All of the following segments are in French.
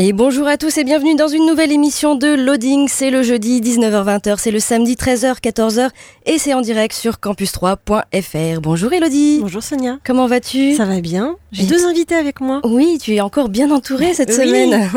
Et bonjour à tous et bienvenue dans une nouvelle émission de Loading. C'est le jeudi 19h-20h, c'est le samedi 13h-14h et c'est en direct sur campus3.fr. Bonjour Elodie. Bonjour Sonia. Comment vas-tu? Ça va bien. J'ai Et- deux invités avec moi. Oui, tu es encore bien entourée cette Oui. semaine.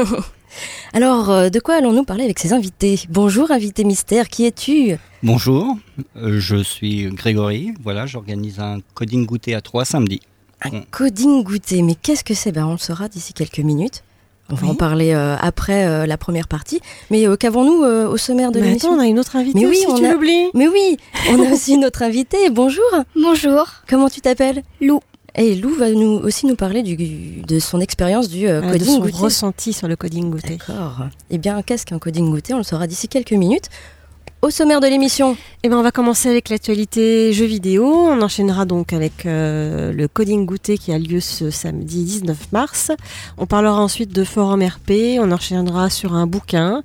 Alors, euh, de quoi allons-nous parler avec ces invités? Bonjour invité mystère, qui es-tu? Bonjour, euh, je suis Grégory. Voilà, j'organise un coding goûter à 3 samedi. Un coding goûter, mais qu'est-ce que c'est? Ben, On le saura d'ici quelques minutes. On va Oui. en parler euh, après euh, la première partie. Mais euh, qu'avons-nous euh, au sommaire de l'émission? attends, on a une autre invitée Mais oui, aussi, on tu a- l'oublies. Mais oui, on a aussi notre invité. Bonjour, Bonjour, comment tu t'appelles? Lou. Et Lou va nous aussi nous parler du, de son expérience du euh, de coding son goûter. ressenti sur le coding goûter. D'accord. Eh bien, qu'est-ce qu'un coding goûter? On le saura d'ici quelques minutes. Au sommaire de l'émission, Eh ben, on va commencer avec l'actualité jeux vidéo. On enchaînera donc avec euh, le coding goûter qui a lieu ce samedi 19 mars. On parlera ensuite de forum RP. On enchaînera sur un bouquin.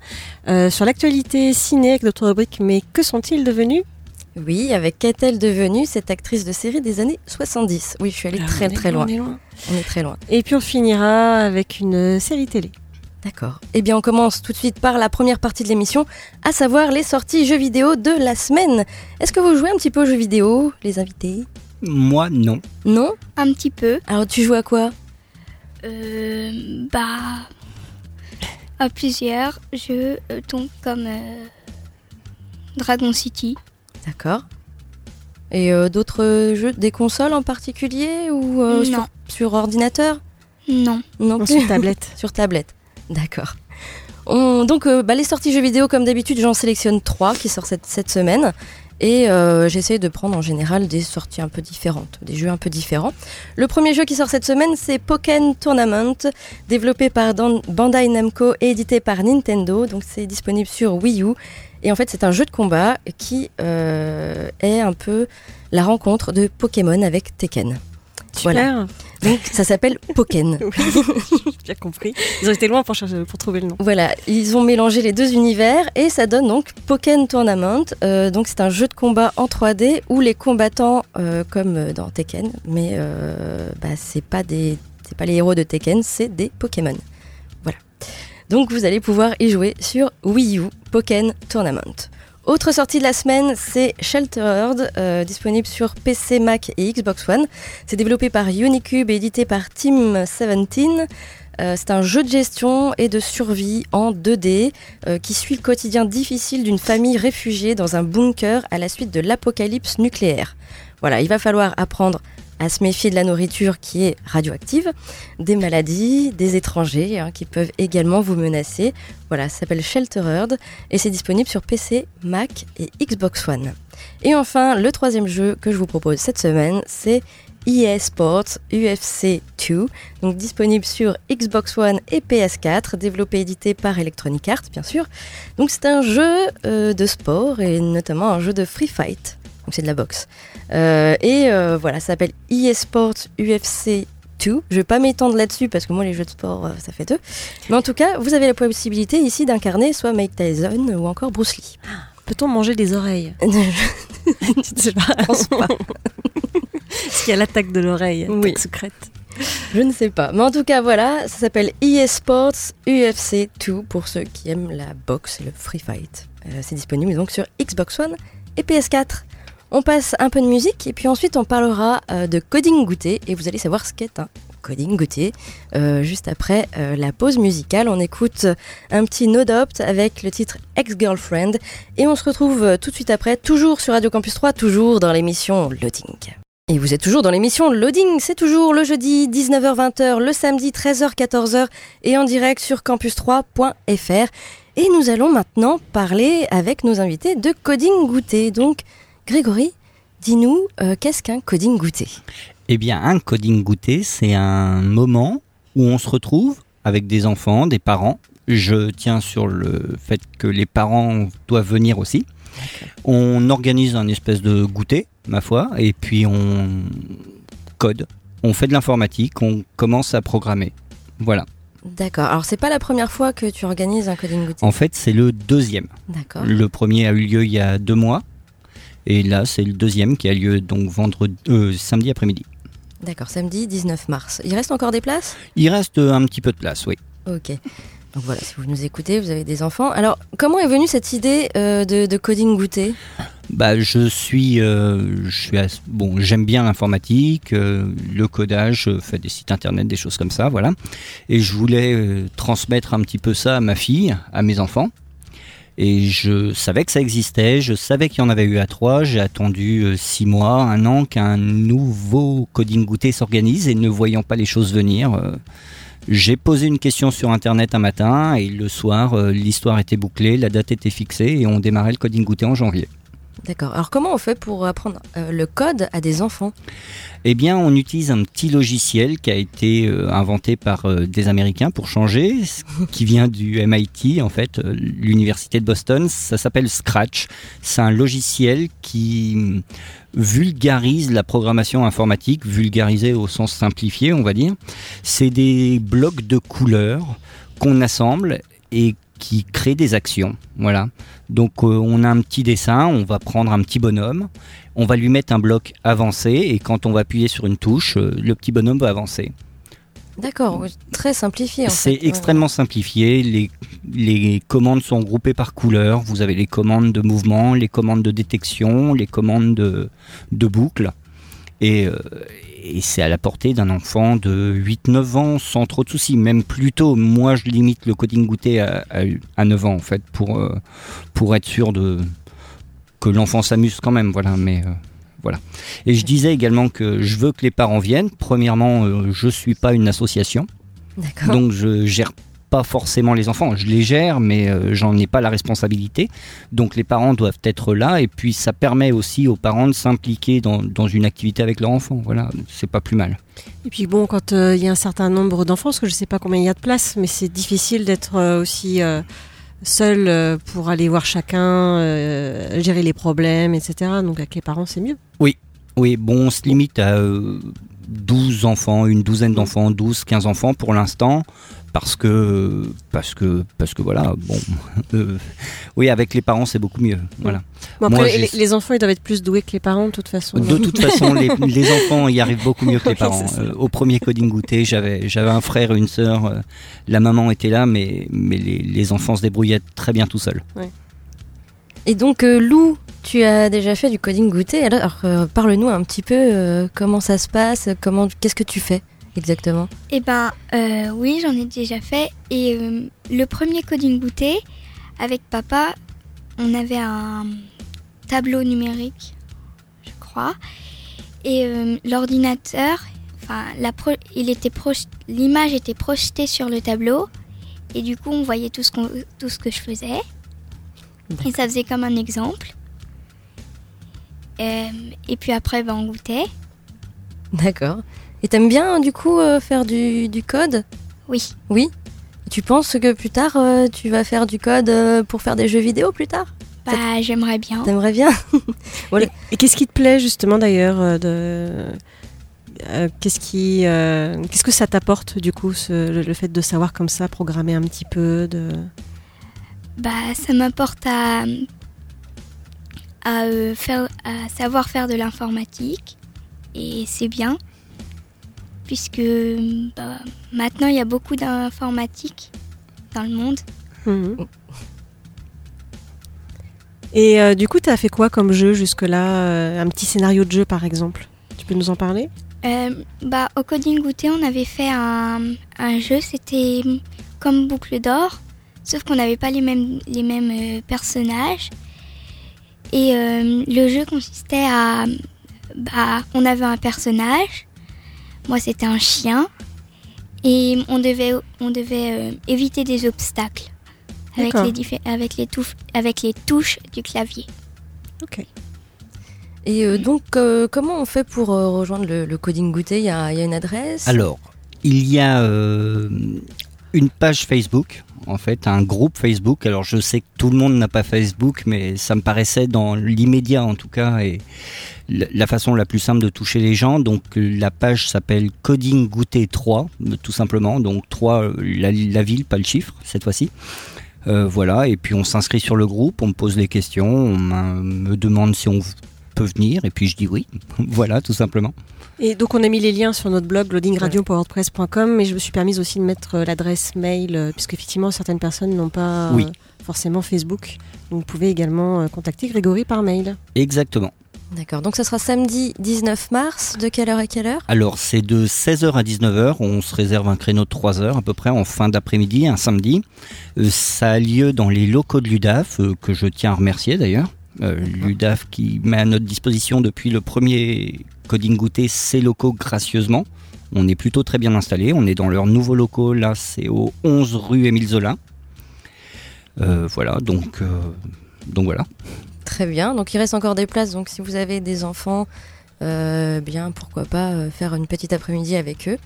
Euh, sur l'actualité ciné avec notre rubrique Mais que sont-ils devenus? Oui, avec qu'est-elle devenue cette actrice de série des années 70 Oui, je suis allée très Ah, très loin. est loin. On est très loin. Et puis on finira avec une série télé. D'accord. Eh bien, on commence tout de suite par la première partie de l'émission, à savoir les sorties jeux vidéo de la semaine. Est-ce que vous jouez un petit peu aux jeux vidéo, les invités? Moi, non. Non? Un petit peu. Alors, tu joues à quoi? Euh, bah, à plusieurs jeux, euh, donc comme euh, Dragon City. D'accord. Et euh, d'autres jeux, des consoles en particulier ou euh, Non. sur, sur ordinateur? Non. Non Non, plus. sur tablette. sur tablette. D'accord. On- donc, euh, bah, les sorties jeux vidéo, comme d'habitude, j'en sélectionne trois qui sortent cette, semaine. Et euh, j'essaie de prendre en général des sorties un peu différentes, des jeux un peu différents. Le premier jeu qui sort cette semaine, c'est Pokken Tournament, développé par Bandai Namco et édité par Nintendo. Donc, c'est disponible sur Wii U. Et en fait, c'est un jeu de combat qui euh, est un peu la rencontre de Pokémon avec Tekken. Voilà. Donc, ça s'appelle Pokken. Oui, j'ai bien compris. Ils ont été loin pour, chercher, pour trouver le nom. Voilà, ils ont mélangé les deux univers et ça donne donc Pokken Tournament. Euh, donc c'est un jeu de combat en 3D où les combattants, euh, comme dans Tekken, mais euh, bah, c'est pas des, c'est pas les héros de Tekken, c'est des Pokémon. Voilà. Donc vous allez pouvoir y jouer sur Wii U Pokken Tournament. Autre sortie de la semaine, c'est Sheltered, euh, disponible sur PC, Mac et Xbox One. C'est développé par Unicube et édité par Team 17. Euh, c'est un jeu de gestion et de survie en 2D euh, qui suit le quotidien difficile d'une famille réfugiée dans un bunker à la suite de l'apocalypse nucléaire. Voilà, il va falloir apprendre à se méfier de la nourriture qui est radioactive, des maladies, des étrangers hein, qui peuvent également vous menacer. Voilà, ça s'appelle Sheltered et c'est disponible sur PC, Mac et Xbox One. Et enfin, le troisième jeu que je vous propose cette semaine, c'est EA Sports UFC 2, donc disponible sur Xbox One et PS4, développé et édité par Electronic Arts, bien sûr. Donc c'est un jeu euh, de sport et notamment un jeu de free fight, donc c'est de la boxe. Euh, et euh, voilà, ça s'appelle EA Sports UFC 2. Je vais pas m'étendre là-dessus parce que moi les jeux de sport euh, ça fait deux. Mais en tout cas, vous avez la possibilité ici d'incarner soit Mike Tyson ou encore Bruce Lee. Peut-on manger des oreilles Je sais pas. pense pas. Est-ce qu'il y a l'attaque de l'oreille Oui. secrète. Je ne sais pas. Mais en tout cas, voilà, ça s'appelle EA Sports UFC 2 pour ceux qui aiment la boxe et le free fight. Euh, c'est disponible donc sur Xbox One et PS4. On passe un peu de musique et puis ensuite on parlera euh, de coding goûter et vous allez savoir ce qu'est un coding goûter. Euh, juste après euh, la pause musicale, on écoute un petit Nodopt avec le titre Ex-Girlfriend et on se retrouve tout de suite après, toujours sur Radio Campus 3, toujours dans l'émission Loading. Et vous êtes toujours dans l'émission Loading, c'est toujours le jeudi 19h-20h, le samedi 13h-14h et en direct sur campus3.fr. Et nous allons maintenant parler avec nos invités de coding. Donc, Grégory, dis-nous, euh, qu'est-ce qu'un coding goûter Eh bien, un coding goûter, c'est un moment où on se retrouve avec des enfants, des parents. Je tiens sur le fait que les parents doivent venir aussi. On organise un espèce de goûter, ma foi, et puis on code. On fait de l'informatique, on commence à programmer. Voilà. D'accord. Alors, c'est pas la première fois que tu organises un coding goûter En fait, c'est le deuxième. D'accord. Le premier a eu lieu il y a deux mois. Et là, c'est le deuxième qui a lieu donc vendredi, euh, samedi après-midi. D'accord, samedi 19 mars. Il reste encore des places? Il reste un petit peu de place, oui. Ok. Donc voilà, si vous nous écoutez, vous avez des enfants. Alors, comment est venue cette idée euh, de, de coding goûter Bah, je suis, euh, je suis bon, j'aime bien l'informatique, euh, le codage, je fais des sites internet, des choses comme ça, voilà. Et je voulais euh, transmettre un petit peu ça à ma fille, à mes enfants. Et je savais que ça existait, je savais qu'il y en avait eu à trois. J'ai attendu euh, six mois, un an qu'un nouveau coding goûter s'organise et ne voyant pas les choses venir, euh, j'ai posé une question sur internet un matin et le soir, euh, l'histoire était bouclée, la date était fixée et on démarrait le coding goûter en janvier. D'accord. Alors, comment on fait pour apprendre euh, le code à des enfants? Eh bien, on utilise un petit logiciel qui a été euh, inventé par euh, des Américains pour changer, qui vient du MIT, en fait, l'université de Boston. Ça s'appelle Scratch. C'est un logiciel qui hum, vulgarise la programmation informatique, vulgarisé au sens simplifié, on va dire. C'est des blocs de couleurs qu'on assemble et qui créent des actions. Voilà. Donc euh, on a un petit dessin, on va prendre un petit bonhomme, on va lui mettre un bloc avancé et quand on va appuyer sur une touche, euh, le petit bonhomme va avancer. D'accord, très simplifié. en C'est extrêmement simplifié. Les, les commandes sont groupées par couleur. Vous avez les commandes de mouvement, les commandes de détection, les commandes de, de boucle. Et, euh, et c'est à la portée d'un enfant de 8-9 ans sans trop de soucis. Même plus tôt, moi je limite le coding goûter à, à, à 9 ans en fait pour, euh, pour être sûr de, que l'enfant s'amuse quand même. Voilà, mais euh, voilà. Et je disais également que je veux que les parents viennent. Premièrement, euh, je suis pas une association. Donc je gère pas forcément les enfants, je les gère, mais euh, j'en ai pas la responsabilité. Donc les parents doivent être là, et puis ça permet aussi aux parents de s'impliquer dans, dans une activité avec leur enfant. Voilà, c'est pas plus mal. Et puis bon, quand euh, il y a un certain nombre d'enfants, parce que je sais pas combien il y a de place, mais c'est difficile d'être euh, aussi seul pour aller voir chacun, gérer les problèmes, etc. Donc avec les parents, c'est mieux. Oui, oui, bon, on se limite à euh, 12 enfants, une douzaine d'enfants, 12, 15 enfants pour l'instant, parce que, parce que, parce que voilà, bon, euh, oui, avec les parents c'est beaucoup mieux, voilà. Bon, après, Moi, les, enfants, ils doivent être plus doués que les parents, de toute façon. De toute façon, les, les enfants y arrivent beaucoup mieux que les parents. Euh, au premier coding goûter, j'avais j'avais un frère et une sœur. euh, la maman était là, mais, mais les, les enfants se débrouillaient très bien tout seuls. Et donc, Lou, tu as déjà fait du coding goûter. Alors, parle-nous un petit peu comment ça se passe, comment, qu'est-ce que tu fais? Exactement Eh ben, euh, oui, j'en ai déjà fait. Et euh, le premier coding goûter, avec papa, on avait un tableau numérique, je crois. Et euh, l'ordinateur, enfin, il était l'image était projetée sur le tableau. Et du coup, on voyait tout ce, qu'on- tout ce que je faisais. Et ça faisait comme un exemple. Et puis après, ben, on goûtait. D'accord. Et t'aimes bien, du coup, euh, faire du, du code? Oui. Oui? Et Tu penses que plus tard, euh, tu vas faire du code euh, pour faire des jeux vidéo plus tard? Bah, j'aimerais bien. T'aimerais bien? Voilà. Et, et qu'est-ce qui te plaît justement d'ailleurs euh, de euh, qu'est-ce qui euh, qu'est-ce que ça t'apporte du coup ce- le, le fait de savoir comme ça programmer un petit peu de Bah, ça m'apporte à, à, euh, faire, à savoir faire de l'informatique. Et c'est bien. Puisque bah, maintenant, il y a beaucoup d'informatique dans le monde. Mhm. Et euh, du coup, tu as fait quoi comme jeu jusque-là euh, Un petit scénario de jeu par exemple? Tu peux nous en parler? Euh, bah, au Coding Goûter, on avait fait un, un jeu, c'était comme Boucle d'Or, sauf qu'on n'avait pas les mêmes, les mêmes personnages. Et euh, le jeu consistait à bah, on avait un personnage. Moi, c'était un chien. Et on devait, on devait euh, éviter des obstacles avec les, diffé- avec, les touches, avec les touches du clavier. Ok. Et euh, donc, euh, comment on fait pour euh, rejoindre le, le coding goûter Il y a, il y a une adresse? Alors, il y a euh, une page Facebook, en fait, un groupe Facebook. Alors, je sais que tout le monde n'a pas Facebook, mais ça me paraissait dans l'immédiat, en tout cas, et la façon la plus simple de toucher les gens. Donc, la page s'appelle Coding Goûter 3, tout simplement. Donc, 3, euh, la, ville, pas le chiffre, cette fois-ci. Euh, voilà, et puis on s'inscrit sur le groupe, on me pose les questions, on me demande si on peut venir, et puis je dis oui. voilà, tout simplement. Et donc on a mis les liens sur notre blog loadingradio.wordpress.com, mais je me suis permise aussi de mettre euh, l'adresse mail, euh, puisque effectivement certaines personnes n'ont pas euh, Oui. forcément Facebook. Donc vous pouvez également contacter Grégory par mail. Exactement. D'accord, donc ça sera samedi 19 mars, de quelle heure à quelle heure? Alors, c'est de 16h à 19h. On se réserve un créneau de 3 heures à peu près en fin d'après-midi, un samedi. Euh, ça a lieu dans les locaux de l'UDAF, euh, que je tiens à remercier d'ailleurs. Euh, L'UDAF qui met à notre disposition depuis le premier coding goûter ces locaux gracieusement. On est plutôt très bien installé. On est dans leurs nouveaux locaux. Là, c'est au 11 rue Émile Zola. Euh, voilà, donc, euh, donc voilà. Très bien, donc il reste encore des places, donc si vous avez des enfants, euh, bien pourquoi pas faire une petite après-midi avec eux,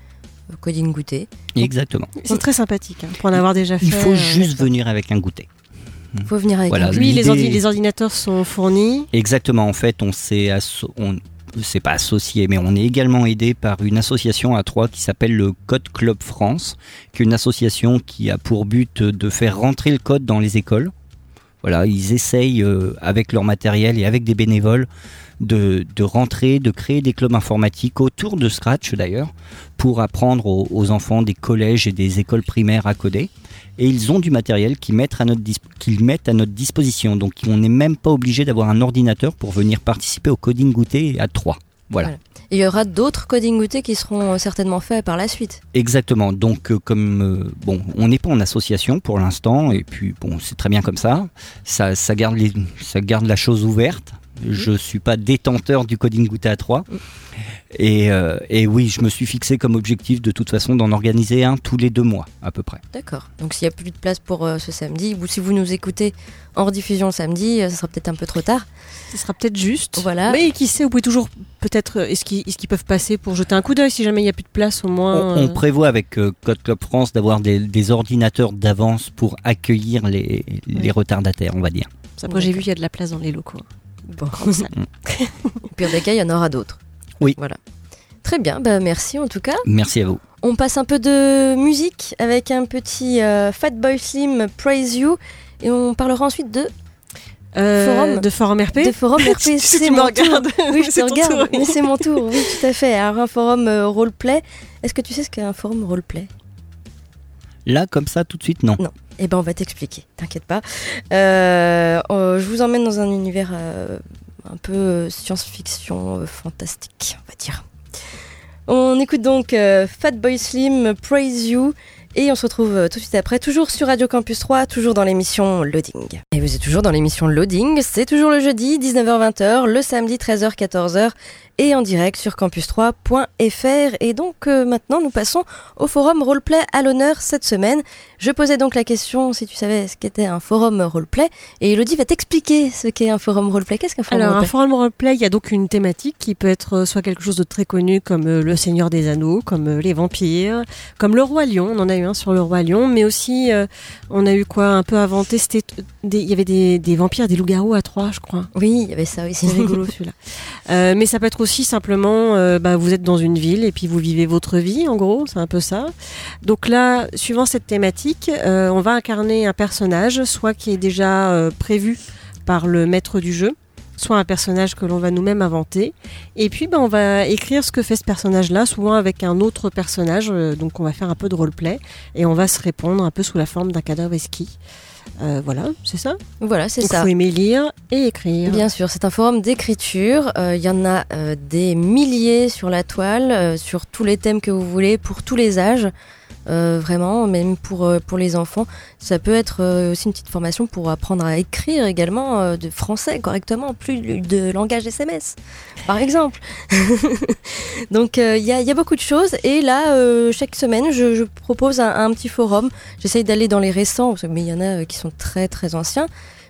coding goûter. Exactement. C'est très sympathique, hein, pour en avoir déjà fait. Il faut euh, juste venir avec un goûter. Il faut venir avec Voilà, un Oui, les, l'idée- ordi- les ordinateurs sont fournis. Exactement, en fait, on s'est on c'est pas associé, mais on est également aidé par une association à Troyes qui s'appelle le Code Club France, qui est une association qui a pour but de faire rentrer le code dans les écoles. Voilà, ils essayent euh, avec leur matériel et avec des bénévoles de, de rentrer, de créer des clubs informatiques autour de Scratch d'ailleurs, pour apprendre aux, aux enfants des collèges et des écoles primaires à coder. Et ils ont du matériel qu'ils mettent à notre, qu'ils mettent à notre disposition. Donc on n'est même pas obligé d'avoir un ordinateur pour venir participer au coding goûter à 3. Voilà. Il y aura d'autres coding goûter qui seront euh, certainement faits par la suite. Exactement. Donc, euh, comme euh, bon, on n'est pas en association pour l'instant, et puis bon, c'est très bien comme ça. Ça, ça garde les, ça garde la chose ouverte. Je suis pas détenteur du coding goûter à 3. Et, euh, et oui, je me suis fixé comme objectif de toute façon d'en organiser un tous les deux mois à peu près. D'accord. Donc s'il n'y a plus de place pour euh, ce samedi, ou si vous nous écoutez en rediffusion le samedi, euh, ça sera peut-être un peu trop tard. Ce sera peut-être juste. Voilà. Mais qui sait, vous pouvez toujours peut-être. Est-ce qu'ils peuvent passer pour jeter un coup d'œil si jamais il n'y a plus de place au moins On, on euh, prévoit avec euh, Code Club France d'avoir des, des ordinateurs d'avance pour accueillir les, les retardataires, on va dire. Après, j'ai vu qu'il y a de la place dans les locaux. Bon. Salle. Au pire des cas, il y en aura d'autres. Oui. Voilà. Très bien, bah merci en tout cas. Merci à vous. On passe un peu de musique avec un petit euh, Fatboy Slim Praise You et on parlera ensuite de Euh, Forum. De Forum RP de forum RP. Tu- tu C'est mon regardes. tour. Oui, je C'est te regarde. tour, oui. Mais c'est mon tour. Oui, tout à fait. Alors un forum euh, roleplay. Est-ce que tu sais ce qu'est un forum roleplay? Là, comme ça, tout de suite, non. Non. Eh ben, on va t'expliquer. T'inquiète pas. Euh, je vous emmène dans un univers euh, un peu euh, science-fiction fantastique, on va dire. On écoute donc Fatboy Slim Praise You et on se retrouve euh, tout de suite après, toujours sur Radio Campus 3, toujours dans l'émission Loading. Et vous êtes toujours dans l'émission Loading, c'est toujours le jeudi 19h-20h, le samedi 13h-14h et en direct sur campus3.fr. Et donc euh, maintenant nous passons au forum roleplay à l'honneur cette semaine. Je posais donc la question si tu savais ce qu'était un forum roleplay et Elodie va t'expliquer ce qu'est un forum roleplay. Qu'est-ce qu'un forum Alors, un roleplay? forum roleplay, il y a donc une thématique qui peut être euh, soit quelque chose de très connu comme le Seigneur des Anneaux, comme les vampires, comme le Roi Lion. On en a eu un sur le Roi Lion, mais aussi euh, on a eu quoi un peu euh, des- il y avait des, des vampires, des loups-garous à trois, je crois. Oui, il y avait ça aussi. C'est rigolo celui-là. Euh, mais ça peut être aussi simplement, euh, bah, vous êtes dans une ville et puis vous vivez votre vie, en gros, c'est un peu ça. Donc là, suivant cette thématique, on va incarner un personnage, soit qui est déjà prévu par le maître du jeu, soit un personnage que l'on va nous-mêmes inventer. Et puis, bah, on va écrire ce que fait ce personnage-là, souvent avec un autre personnage. euh, donc, on va faire un peu de roleplay et on va se répondre un peu sous la forme d'un cadavre esquis. Euh, voilà, c'est ça? Voilà, c'est Il ça. faut aimer lire et écrire. Bien sûr, c'est un forum d'écriture. Euh, Il y en a euh, des milliers sur la toile, sur tous les thèmes que vous voulez, pour tous les âges. Euh, vraiment, même pour, euh, pour les enfants. Ça peut être euh, aussi une petite formation pour apprendre à écrire également de français correctement, plus de langage SMS, par exemple. Donc il y, a, beaucoup de choses. Et là, chaque semaine, je, propose un, petit forum. J'essaye d'aller dans les récents, mais il y en a qui sont très très anciens.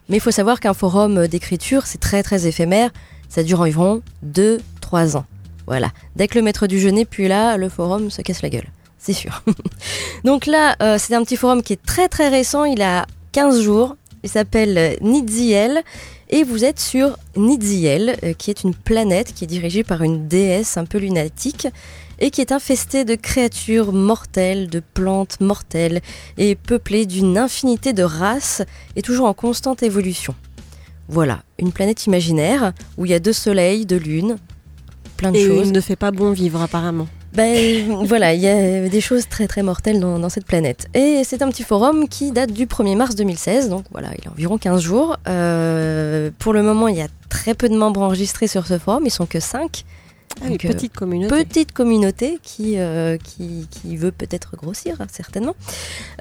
Mais il faut savoir qu'un forum d'écriture, c'est très très éphémère. Ça dure environ 2-3 ans. Voilà. Dès que le maître du jeu n'est plus là, le forum se casse la gueule. C'est sûr. Donc là, euh, c'est un petit forum qui est très très récent. Il a 15 jours. Il s'appelle euh, Nidziel. Et vous êtes sur Nidziel, euh, qui est une planète qui est dirigée par une déesse un peu lunatique et qui est infestée de créatures mortelles, de plantes mortelles et peuplée d'une infinité de races et toujours en constante évolution. Voilà, une planète imaginaire où il y a deux soleils, deux lunes, plein de Et choses. il ne fait pas bon vivre apparemment. Ben voilà, il y a des choses très très mortelles dans, dans cette planète. Et c'est un petit forum qui date du 1er mars 2016, donc voilà, il a environ 15 jours. Euh, pour le moment, il y a très peu de membres enregistrés sur ce forum, ils sont que 5. Ah, une euh, petite communauté. Petite communauté qui, euh, qui, qui veut peut-être grossir, certainement.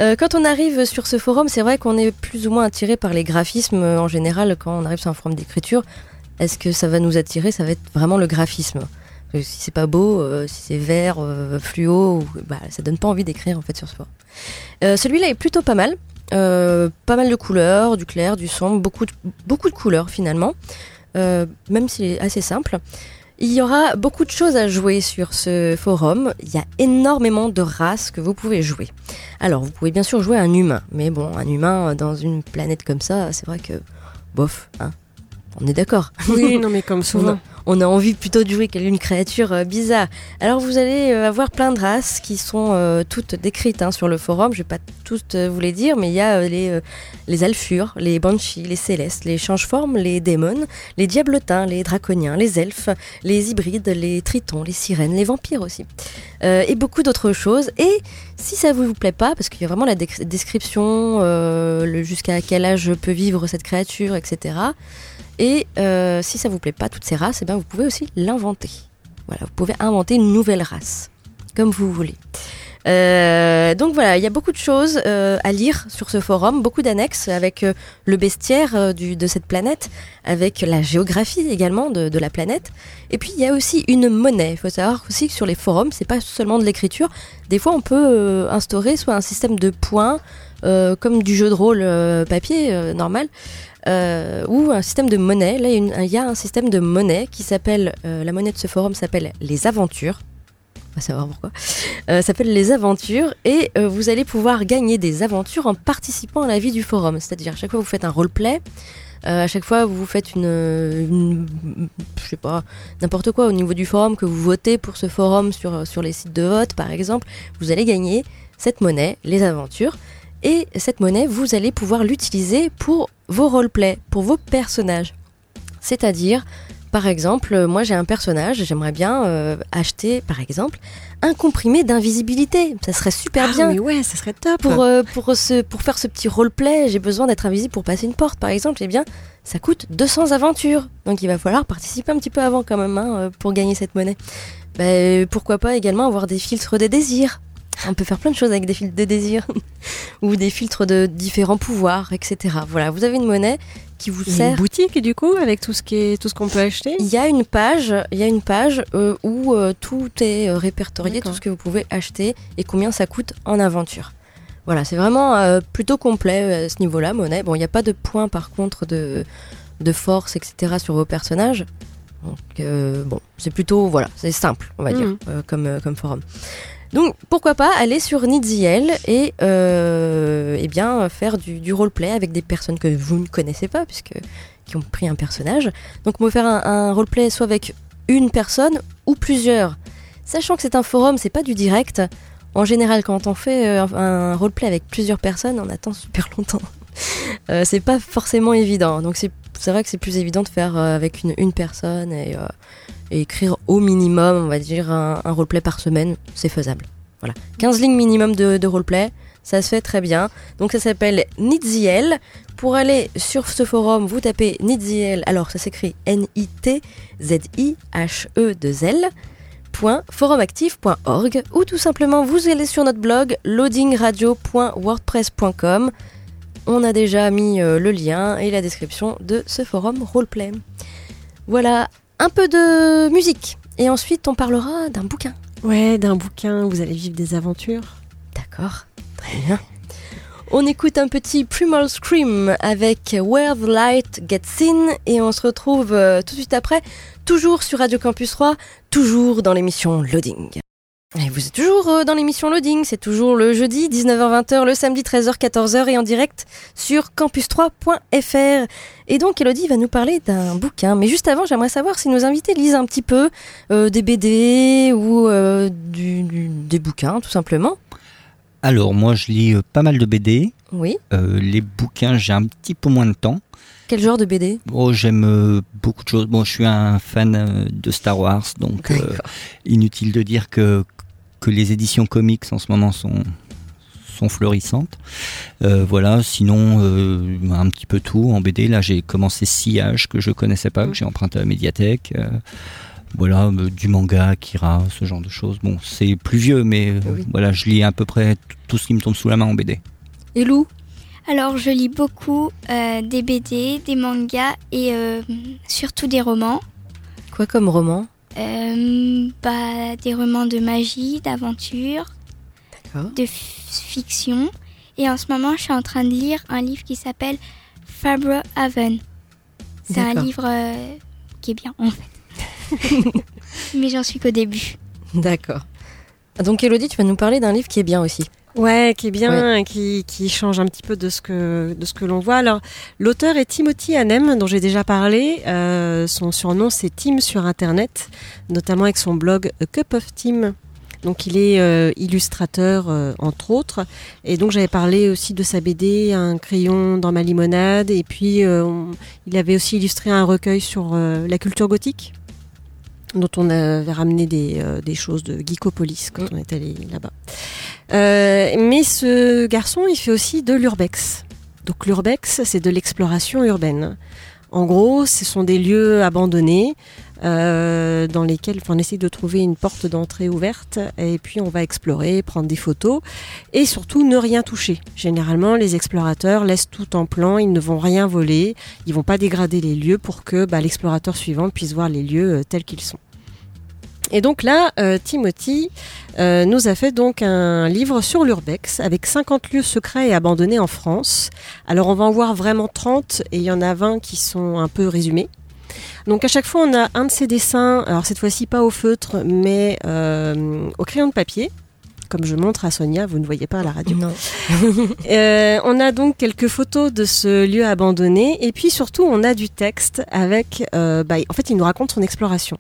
Euh, quand on arrive sur ce forum, c'est vrai qu'on est plus ou moins attiré par les graphismes en général quand on arrive sur un forum d'écriture. Est-ce que ça va nous attirer? Ça va être vraiment le graphisme. Si c'est pas beau, euh, si c'est vert, euh, fluo, bah, ça donne pas envie d'écrire en fait sur ce forum. Euh, Celui-là est plutôt pas mal. Euh, pas mal de couleurs, du clair, du sombre, beaucoup de, beaucoup de couleurs finalement. Même s'il est assez simple. Il y aura beaucoup de choses à jouer sur ce forum. Il y a énormément de races que vous pouvez jouer. Alors, vous pouvez bien sûr jouer un humain, mais bon, un humain dans une planète comme ça, c'est vrai que, bof, hein, on est d'accord. Oui, non, mais comme souvent. On a envie plutôt de jouer qu'une créature euh, bizarre. Alors vous allez euh, avoir plein de races qui sont euh, toutes décrites hein, sur le forum. Je vais pas toutes vous les dire, mais il y a les, les alfures, les banshees, les célestes, les change-formes, les démons, les diablotins, les draconiens, les elfes, les hybrides, les tritons, les sirènes, les vampires aussi. Et beaucoup d'autres choses. Et si ça vous plaît pas, parce qu'il y a vraiment la description, jusqu'à quel âge peut vivre cette créature, etc. Et euh, si ça vous plaît pas toutes ces races, eh bien vous pouvez aussi l'inventer. Voilà, vous pouvez inventer une nouvelle race, comme vous voulez. Euh, donc voilà, il y a beaucoup de choses euh, à lire sur ce forum, beaucoup d'annexes avec euh, le bestiaire de cette planète, avec la géographie également de, la planète. Et puis il y a aussi une monnaie. Il faut savoir aussi que sur les forums, c'est pas seulement de l'écriture. Des fois, on peut instaurer soit un système de points, comme du jeu de rôle papier normal, ou un système de monnaie. Là, il y a, un système de monnaie qui s'appelle, la monnaie de ce forum s'appelle les aventures. On va savoir pourquoi. Euh, s'appelle les aventures et euh, vous allez pouvoir gagner des aventures en participant à la vie du forum. C'est-à-dire, à chaque fois vous faites un roleplay, euh, à chaque fois vous faites une, une- je sais pas, n'importe quoi au niveau du forum, que vous votez pour ce forum sur, sur les sites de vote par exemple, vous allez gagner cette monnaie, les aventures. Et cette monnaie, vous allez pouvoir l'utiliser pour vos roleplays, pour vos personnages. C'est-à-dire, par exemple, euh, moi j'ai un personnage, j'aimerais bien euh, acheter, par exemple, un comprimé d'invisibilité. Ça serait super Ah, bien. mais ouais, ça serait top. Pour, euh, pour, ce, pour faire ce petit roleplay, j'ai besoin d'être invisible pour passer une porte, par exemple. Eh bien, ça coûte 200 aventures. Donc il va falloir participer un petit peu avant quand même hein, pour gagner cette monnaie. Bah, pourquoi pas également avoir des filtres de désir on peut faire plein de choses avec des filtres de désir ou des filtres de différents pouvoirs, etc. Voilà, vous avez une monnaie qui vous Il y a sert. une boutique du coup avec tout ce qui est tout ce qu'on peut acheter? Il y a une page, il y a une page euh, où euh, tout est euh, répertorié, tout ce que vous pouvez acheter et combien ça coûte en aventure. Voilà, c'est vraiment euh, plutôt complet à ce niveau-là, monnaie. Bon, il n'y a pas de points par contre de, de force, etc. sur vos personnages. Donc, bon, c'est plutôt, voilà, c'est simple, on va dire, Mhm. euh, comme, comme forum. Donc, pourquoi pas aller sur Nidziel et euh, eh bien, faire du, du roleplay avec des personnes que vous ne connaissez pas, puisque qui ont pris un personnage. Donc, on peut faire un, roleplay soit avec une personne ou plusieurs. Sachant que c'est un forum, c'est pas du direct. En général, quand on fait euh, un, roleplay avec plusieurs personnes, on attend super longtemps. Euh, c'est pas forcément évident. C'est vrai que c'est plus évident de faire euh, avec une, personne et, euh, et écrire au minimum, on va dire, un, roleplay par semaine. C'est faisable. Voilà. 15 lignes minimum de, roleplay. Ça se fait très bien. Donc ça s'appelle Nidziel. Pour aller sur ce forum, vous tapez Nidziel. Alors ça s'écrit N-I-T-Z-I-H-E-2-L. www.forumactive.org ou tout simplement vous allez sur notre blog loadingradio.wordpress.com. On a déjà mis euh, le lien et la description de ce forum roleplay. Voilà, un peu de musique et ensuite on parlera d'un bouquin. Ouais, d'un bouquin, vous allez vivre des aventures. D'accord, très bien. On écoute un petit Primal Scream avec Where the Light Gets In et on se retrouve euh, tout de suite après, toujours sur Radio Campus 3, toujours dans l'émission Loading. Et vous êtes toujours euh, dans l'émission Loading, c'est toujours le jeudi 19h-20h, le samedi 13h-14h et en direct sur campus3.fr. Et donc Elodie va nous parler d'un bouquin, mais juste avant j'aimerais savoir si nos invités lisent un petit peu euh, des BD ou euh, du- du- des bouquins tout simplement. Alors, moi, je lis pas mal de BD. Oui. Euh, les bouquins, j'ai un petit peu moins de temps. Quel genre de BD Oh, j'aime euh, beaucoup de choses. Bon, je suis un fan euh, de Star Wars, donc euh, inutile de dire que, que les éditions comics en ce moment sont, sont florissantes. Euh, voilà, sinon, euh, un petit peu tout en BD. Là, j'ai commencé Sillage, que je connaissais pas, que j'ai emprunté à la médiathèque. Euh, voilà, euh, du manga, Akira, ce genre de choses. Bon, c'est plus vieux, mais euh, voilà, je lis à peu près tout ce qui me tombe sous la main en BD. Et Lou? Alors, je lis beaucoup euh, des BD, des mangas et euh, surtout des romans. Quoi comme roman? Bah, des romans de magie, d'aventure, de fiction. Et en ce moment, je suis en train de lire un livre qui s'appelle Fabre Haven. C'est un livre euh, qui est bien, en fait. Mais j'en suis qu'au début. D'accord. Donc Elodie, tu vas nous parler d'un livre qui est bien aussi. Ouais, qui est bien, qui, qui change un petit peu de ce que, de ce que l'on voit. Alors, l'auteur est Timothy Hanem, dont j'ai déjà parlé. Euh, son surnom, c'est Tim sur Internet, notamment avec son blog A Cup of Tim. Donc, il est euh, illustrateur, euh, entre autres. Et donc, j'avais parlé aussi de sa BD, Un crayon dans ma limonade. Et puis, euh, on- il avait aussi illustré un recueil sur euh, la culture gothique dont on avait ramené des, euh, des choses de Geekopolis quand on est allé là-bas. Euh, mais ce garçon, il fait aussi de l'urbex. Donc l'urbex, c'est de l'exploration urbaine. En gros, ce sont des lieux abandonnés euh, dans lesquels on essaie de trouver une porte d'entrée ouverte et puis on va explorer, prendre des photos et surtout ne rien toucher. Généralement, les explorateurs laissent tout en plan, ils ne vont rien voler, ils vont pas dégrader les lieux pour que bah, l'explorateur suivant puisse voir les lieux euh, tels qu'ils sont. Et donc là, euh, Timothy nous a fait donc un livre sur l'urbex avec 50 lieux secrets et abandonnés en France. Alors on va en voir vraiment 30 et il y en a 20 qui sont un peu résumés. Donc à chaque fois on a un de ces dessins, alors cette fois-ci pas au feutre mais euh, au crayon de papier. Comme je montre à Sonia, vous ne voyez pas à la radio. Non. Euh, on a donc quelques photos de ce lieu abandonné et puis surtout on a du texte avec, euh, bah, en fait il nous raconte son exploration.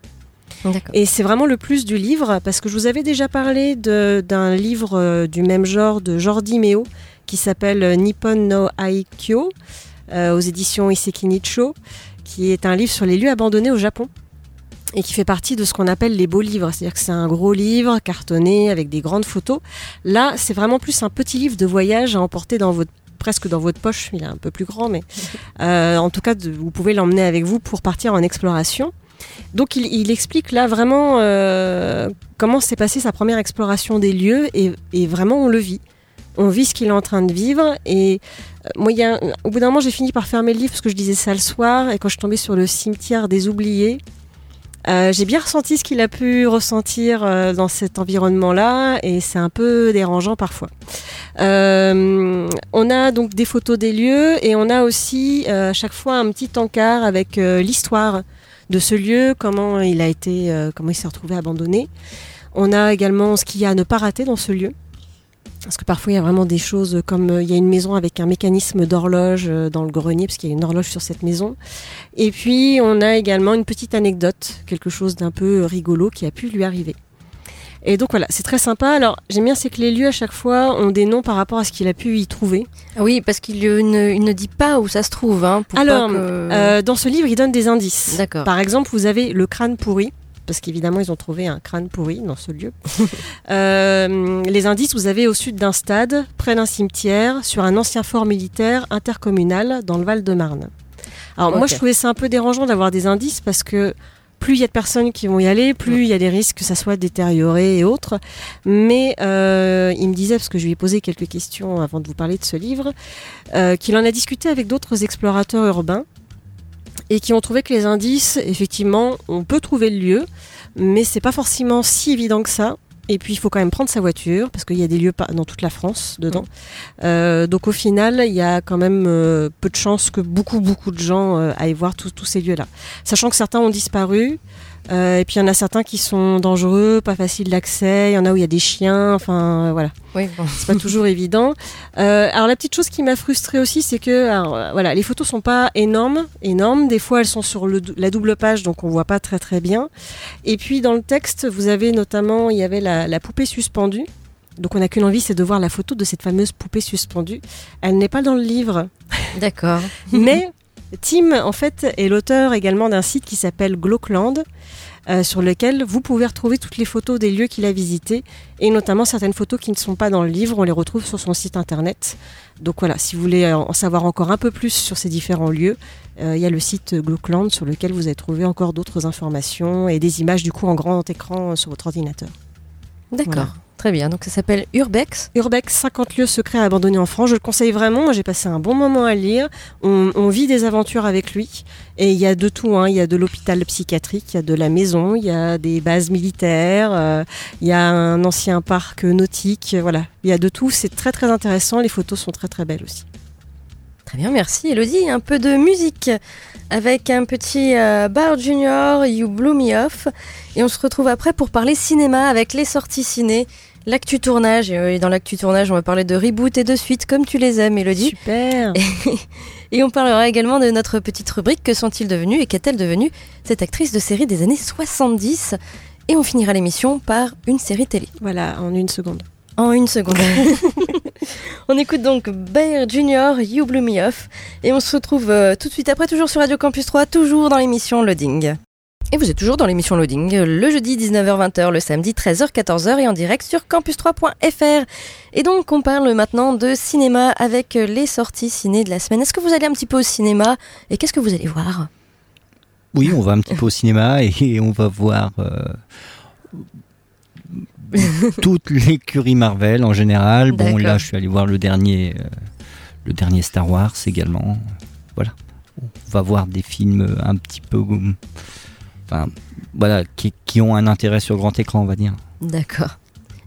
Et c'est vraiment le plus du livre, parce que je vous avais déjà parlé d'un livre du même genre de Jordi Meo, qui s'appelle Nippon no Aikyo, aux éditions Iseki Nicho, qui est un livre sur les lieux abandonnés au Japon. Et qui fait partie de ce qu'on appelle les beaux livres, c'est-à-dire que c'est un gros livre cartonné avec des grandes photos. Là, c'est vraiment plus un petit livre de voyage à emporter dans votre presque dans votre poche. Il est un peu plus grand, mais euh, en tout cas, vous pouvez l'emmener avec vous pour partir en exploration. Donc il, il explique là vraiment euh, comment s'est passée sa première exploration des lieux et, et vraiment on le vit. On vit ce qu'il est en train de vivre et euh, moi au bout d'un moment j'ai fini par fermer le livre parce que je lisais ça le soir et quand je tombée sur le cimetière des oubliés, euh, j'ai bien ressenti ce qu'il a pu ressentir euh, dans cet environnement-là et c'est un peu dérangeant parfois. On a donc des photos des lieux et on a aussi à chaque fois un petit encart avec l'histoire de ce lieu, comment il a été, comment il s'est retrouvé abandonné. On a également ce qu'il y a à ne pas rater dans ce lieu. Parce que parfois il y a vraiment des choses comme euh, il y a une maison avec un mécanisme d'horloge euh, dans le grenier, parce qu'il y a une horloge sur cette maison. Et puis on a également une petite anecdote, quelque chose d'un peu rigolo qui a pu lui arriver. Et donc voilà, c'est très sympa. Alors j'aime bien, c'est que les lieux à chaque fois ont des noms par rapport à ce qu'il a pu y trouver. Ah oui, parce qu'il ne, il ne dit pas où ça se trouve. Hein, pour Alors, pas que- euh, dans ce livre, il donne des indices. D'accord. Par exemple, vous avez le crâne pourri, parce qu'évidemment, ils ont trouvé un crâne pourri dans ce lieu. Euh, les indices, vous avez au sud d'un stade, près d'un cimetière, sur un ancien fort militaire intercommunal dans le Val-de-Marne. Alors moi, je trouvais ça un peu dérangeant d'avoir des indices parce que plus il y a de personnes qui vont y aller, plus il y a des risques que ça soit détérioré et autres. Mais euh, il me disait, parce que je lui ai posé quelques questions avant de vous parler de ce livre, euh, qu'il en a discuté avec d'autres explorateurs urbains et qui ont trouvé que les indices, effectivement, on peut trouver le lieu, mais c'est pas forcément si évident que ça. Et puis il faut quand même prendre sa voiture parce qu'il y a des lieux pas- dans toute la France dedans. Euh, donc au final, il y a quand même euh, peu de chances que beaucoup beaucoup de gens euh, aillent voir tous ces lieux-là. Sachant que certains ont disparu. Euh, et puis il y en a certains qui sont dangereux, pas faciles d'accès. Il y en a où il y a des chiens. Enfin euh, voilà. Oui, bon. C'est pas toujours évident. Euh, alors la petite chose qui m'a frustrée aussi, c'est que alors, voilà, les photos sont pas énormes, énormes. Des fois, elles sont sur le la double page, donc on voit pas très très bien. Et puis dans le texte, vous avez notamment, il y avait la, la poupée suspendue. Donc on n'a qu'une envie, c'est de voir la photo de cette fameuse poupée suspendue. Elle n'est pas dans le livre, D'accord. mais Tim, en fait, est l'auteur également d'un site qui s'appelle Glockland, euh, sur lequel vous pouvez retrouver toutes les photos des lieux qu'il a visités, et notamment certaines photos qui ne sont pas dans le livre, on les retrouve sur son site internet. Donc voilà, si vous voulez en savoir encore un peu plus sur ces différents lieux, euh, il y a le site Glockland sur lequel vous allez trouver encore d'autres informations et des images du coup en grand écran sur votre ordinateur. D'accord. Voilà. Très bien. Donc ça s'appelle Urbex. Urbex, 50 lieux secrets abandonnés en France. Je le conseille vraiment. Moi, j'ai passé un bon moment à lire. On, on vit des aventures avec lui. Et il y a de tout. hein. Il y a de l'hôpital psychiatrique, il y a de la maison, il y a des bases militaires, euh, il y a un ancien parc nautique. Voilà. Il y a de tout. C'est très, très intéressant. Les photos sont très, très belles aussi. Très bien, merci Elodie. Un peu de musique avec un petit euh, Bar Junior, You Blew Me Off. Et on se retrouve après pour parler cinéma avec les sorties ciné, l'actu tournage. Et euh, dans l'actu tournage, on va parler de reboot et de suite comme tu les aimes, Elodie. Super. Et on parlera également de notre petite rubrique Que sont-ils devenus et qu'est-elle devenue cette actrice de série des années 70 Et on finira l'émission par une série télé. Voilà, en une seconde. En une seconde. on écoute donc Bear Junior, You Blew Me Off. Et on se retrouve euh, tout de suite après, toujours sur Radio Campus 3, toujours dans l'émission Loading. Et vous êtes toujours dans l'émission Loading, le jeudi 19h-20h, le samedi 13h-14h et en direct sur campus3.fr. Et donc on parle maintenant de cinéma avec les sorties ciné de la semaine. Est-ce que vous allez un petit peu au cinéma et qu'est-ce que vous allez voir? Oui, on va un petit peu au cinéma et on va voir euh, toute l'écurie Marvel en général. Bon, là, je suis allé voir le dernier, euh, le dernier Star Wars également. Voilà. On va voir des films un petit peu, enfin, voilà, qui, qui ont un intérêt sur grand écran, on va dire. D'accord.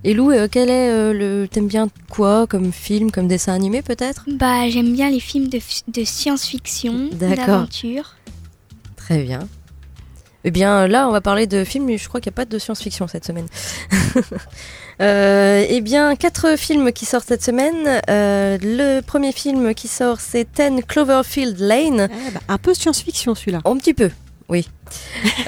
Et Lou, euh, quel est euh, le. T'aimes bien quoi comme film, comme dessin animé peut-être? Bah, j'aime bien les films de, de science-fiction, d'aventure. Très bien. Eh bien, là, on va parler de films, mais je crois qu'il n'y a pas de science-fiction cette semaine. Euh, eh bien, quatre films qui sortent cette semaine. Euh, le premier film qui sort, c'est 10 Cloverfield Lane. Ah, bah, un peu science-fiction celui-là. Un petit peu, oui.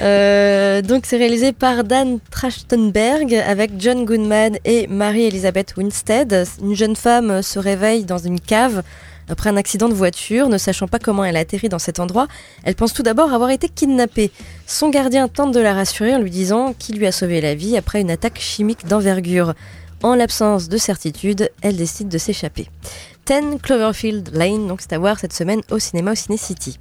Euh, donc, c'est réalisé par Dan Trachtenberg avec John Goodman et Marie-Elisabeth Winstead. Une jeune femme se réveille dans une cave après un accident de voiture. Ne sachant pas comment elle a atterri dans cet endroit, elle pense tout d'abord avoir été kidnappée. Son gardien tente de la rassurer en lui disant qu'il lui a sauvé la vie après une attaque chimique d'envergure. En l'absence de certitude, elle décide de s'échapper. 10 Cloverfield Lane, donc c'est à voir cette semaine au cinéma au Ciné City.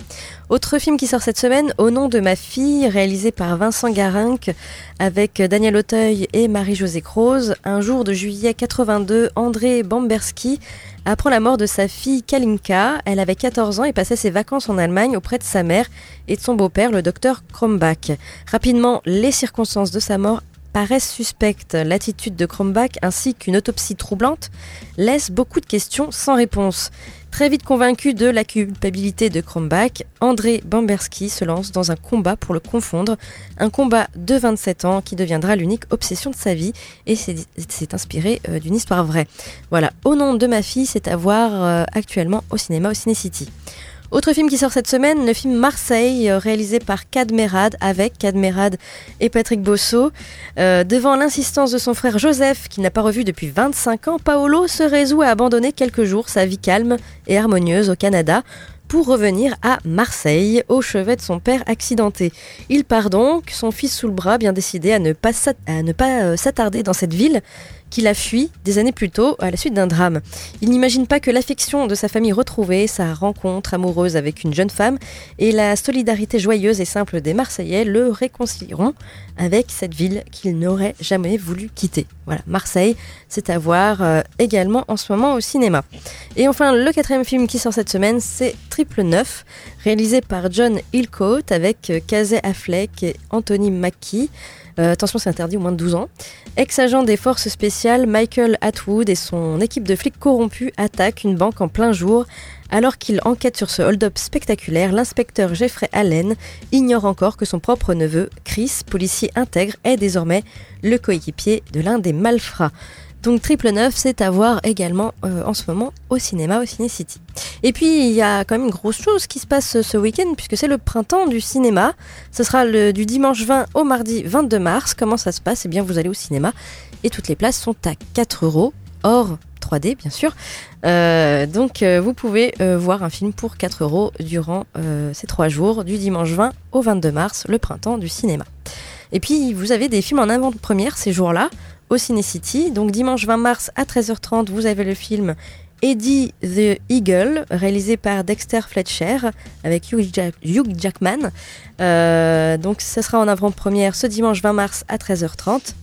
Autre film qui sort cette semaine, Au nom de ma fille, réalisé par Vincent Garinck avec Daniel Auteuil et Marie-Josée Croze. Un jour de juillet 82, André Bamberski apprend la mort de sa fille Kalinka. Elle avait 14 ans et passait ses vacances en Allemagne auprès de sa mère et de son beau-père, le docteur Krombach. Rapidement, les circonstances de sa mort paraissent suspectes. L'attitude de Krombach ainsi qu'une autopsie troublante laissent beaucoup de questions sans réponse. Très vite convaincu de la culpabilité de Krombach, André Bamberski se lance dans un combat pour le confondre, un combat de 27 ans qui deviendra l'unique obsession de sa vie et c'est inspiré euh, d'une histoire vraie. Voilà, au nom de ma fille, c'est à voir euh, actuellement au cinéma au Ciné City. Autre film qui sort cette semaine, le film Marseille, euh, réalisé par Kad Merad, avec Kad Merad et Patrick Bosso. Euh, devant l'insistance de son frère Joseph, qu'il n'a pas revu depuis 25 ans, Paolo se résout à abandonner quelques jours sa vie calme et harmonieuse au Canada pour revenir à Marseille, au chevet de son père accidenté. Il part donc, son fils sous le bras, bien décidé à ne pas s'at- à ne pas, euh, s'attarder dans cette ville qu'il a fui des années plus tôt à la suite d'un drame. Il n'imagine pas que l'affection de sa famille retrouvée, sa rencontre amoureuse avec une jeune femme et la solidarité joyeuse et simple des Marseillais le réconcilieront avec cette ville qu'il n'aurait jamais voulu quitter. Voilà, Marseille, c'est à voir euh, également en ce moment au cinéma. Et enfin, le quatrième film qui sort cette semaine, c'est Triple Neuf, réalisé par John Hillcoat avec euh, Casey Affleck et Anthony Mackie. Euh, attention, c'est interdit au moins de 12 ans. Ex-agent des forces spéciales, Michael Atwood et son équipe de flics corrompus attaquent une banque en plein jour. Alors qu'il enquête sur ce hold-up spectaculaire, l'inspecteur Jeffrey Allen ignore encore que son propre neveu, Chris, policier intègre, est désormais le coéquipier de l'un des malfrats. Donc Triple Neuf, c'est à voir également euh, en ce moment au cinéma, au Ciné City. Et puis il y a quand même une grosse chose qui se passe ce week-end puisque c'est le printemps du cinéma. Ce sera du dimanche 20 au mardi 22 mars. Comment ça se passe? Eh bien vous allez au cinéma et toutes les places sont à 4 euros hors 3D bien sûr. Euh, donc euh, vous pouvez euh, voir un film pour 4 euros durant euh, ces 3 jours du dimanche 20 au 22 mars, le printemps du cinéma. Et puis vous avez des films en avant-première ces jours-là au Ciné City. Donc dimanche 20 mars à 13h30, vous avez le film Eddie the Eagle, réalisé par Dexter Fletcher avec Hugh, Jack- Hugh Jackman. Euh, donc ça sera en avant-première ce dimanche 20 mars à 13h30.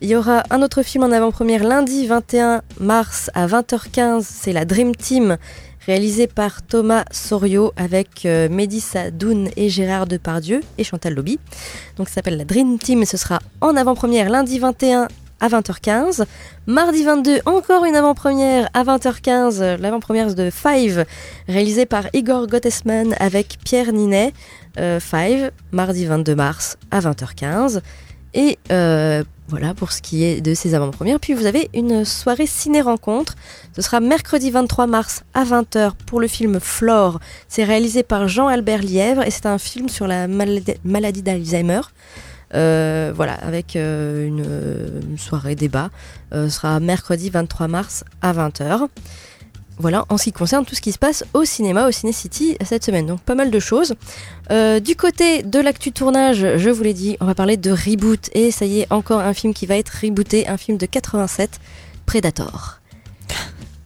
Il y aura un autre film en avant-première lundi 21 mars à 20h15, c'est la Dream Team, réalisé par Thomas Sorio avec euh, Mélissa Doun et Gérard Depardieu et Chantal Lobby. Donc ça s'appelle la Dream Team et ce sera en avant-première lundi 21 à 20h15. Mardi 22, encore une avant-première à 20h15, euh, l'avant-première de Five, réalisée par Igor Gottesman avec Pierre Ninet. Euh, Five, mardi 22 mars à 20h15. Et euh, voilà pour ce qui est de ces avant-premières. Puis vous avez une soirée ciné-rencontre. Ce sera mercredi 23 mars à 20h pour le film Flore. C'est réalisé par Jean-Albert Lièvre et c'est un film sur la maladi- maladie d'Alzheimer. Euh, voilà, avec euh, une, une soirée débat. Euh, ce sera mercredi 23 mars à 20h. Voilà, en ce qui concerne tout ce qui se passe au cinéma, au Ciné City cette semaine. Donc pas mal de choses. Du côté de l'actu tournage, je vous l'ai dit, on va parler de reboot. Et ça y est, encore un film qui va être rebooté, un film de 87, Predator.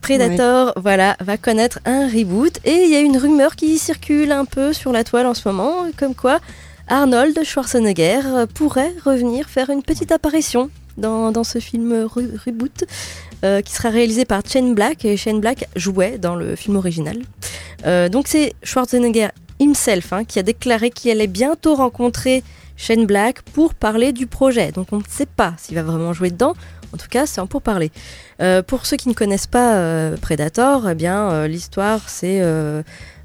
Predator, voilà, va connaître un reboot. Et il y a une rumeur qui circule un peu sur la toile en ce moment, comme quoi Arnold Schwarzenegger pourrait revenir faire une petite apparition dans, dans ce film re- reboot. euh, qui sera réalisé par Shane Black et Shane Black jouait dans le film original. Euh, donc c'est Schwarzenegger himself hein, qui a déclaré qu'il allait bientôt rencontrer Shane Black pour parler du projet. Donc on ne sait pas s'il va vraiment jouer dedans. En tout cas, c'est en pour parler. Euh, pour ceux qui ne connaissent pas Predator, eh bien l'histoire c'est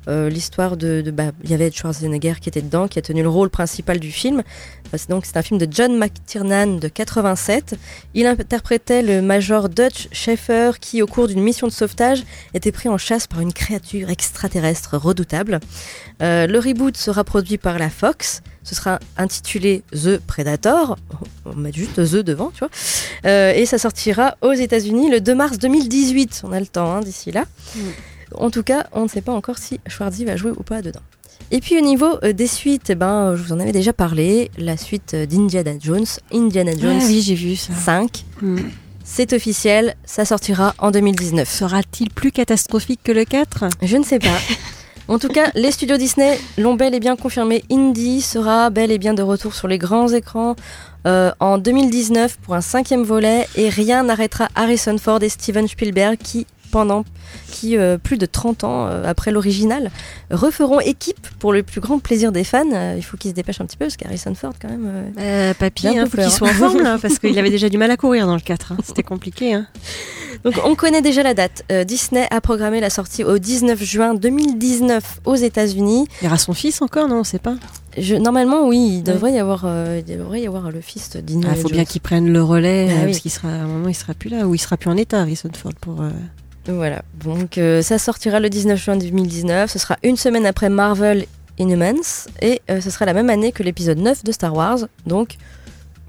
euh, l'histoire de, bah, il y avait Schwarzenegger qui était dedans, qui a tenu le rôle principal du film. Euh, c'est donc c'est un film de John McTiernan de 87. Il interprétait le major Dutch Schaeffer qui, au cours d'une mission de sauvetage, était pris en chasse par une créature extraterrestre redoutable. Euh, le reboot sera produit par la Fox. Ce sera intitulé The Predator. On mettre juste The devant, tu vois. Et ça sortira aux États-Unis le 2 mars 2018. On a le temps hein, d'ici là. En tout cas, on ne sait pas encore si Schwarzy va jouer ou pas dedans. Et puis au niveau euh, des suites, ben, je vous en avais déjà parlé, la suite euh, d'Indiana Jones, Indiana Jones Ah oui, j'ai vu ça. 5. Hmm. C'est officiel, ça sortira en 2019. Sera-t-il plus catastrophique que le 4 Je ne sais pas. En tout cas, les studios Disney l'ont bel et bien confirmé. Indy sera bel et bien de retour sur les grands écrans euh, en 2019 pour un cinquième volet et rien n'arrêtera Harrison Ford et Steven Spielberg qui pendant qui euh, plus de 30 ans euh, après l'original referont équipe pour le plus grand plaisir des fans. Euh, il faut qu'ils se dépêchent un petit peu parce qu'Harrison Ford quand même Papy, il peu faut qu'il soit en forme là, parce qu'il avait déjà du mal à courir dans le 4. hein. C'était compliqué. Hein. Donc on connaît déjà la date. Disney a programmé la sortie au 19 juin 2019 aux États-Unis. Il y aura son fils encore, non On sait pas. Je, normalement, oui, il devrait y avoir, euh, il devrait y avoir le fils de Il Dina. faut bien qu'il prenne le relais, Ah euh, oui. parce qu'il sera, à un moment, il sera plus là, ou il sera plus en état, Harrison Ford, pour. euh, Voilà. Donc euh, ça sortira le 19 juin 2019. Ce sera une semaine après Marvel Inhumans et euh, ce sera la même année que l'épisode 9 de Star Wars. Donc